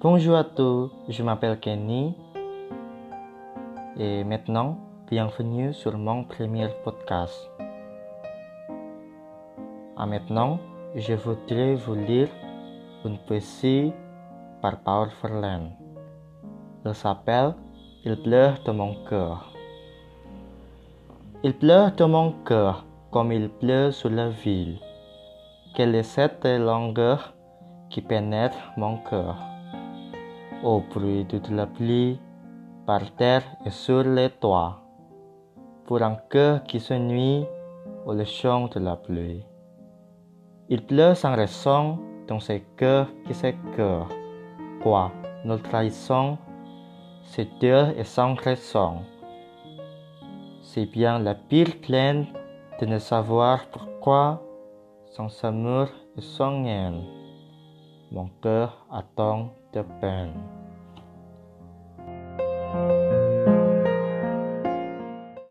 Bonjour à tous, je m'appelle Kenny et maintenant, bienvenue sur mon premier podcast. À maintenant, je voudrais vous lire une poésie par Paul Verlaine. Elle s'appelle Il pleut dans mon cœur. Il pleut dans mon cœur comme il pleut sur la ville. Quelle est cette longueur qui pénètre mon cœur? Au bruit de la pluie, par terre et sur les toits, pour un cœur qui se nuit au chant de la pluie. Il pleut sans raison dans ces cœurs qui s'écœurent. Quoi, nous trahissons, c'est dur et sans raison. C'est bien la pire plainte de ne savoir pourquoi, sans amour et sans haine, mon cœur attend de peine.